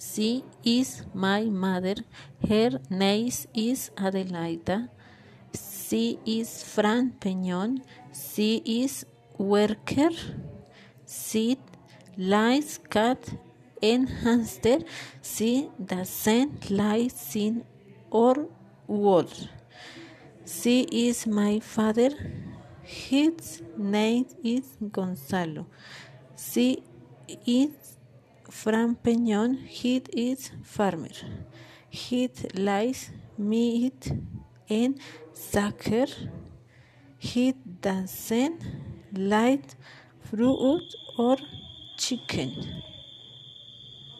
She is my mother. Her name is Adelaida. She is from Peñón. She is worker. She likes cat and hamster. She doesn't like sin or wall. She is my father. His name is Gonzalo. She is From Peñón, Heat is farmer. Heat lies meat and sucker. Heat doesn't light fruit or chicken.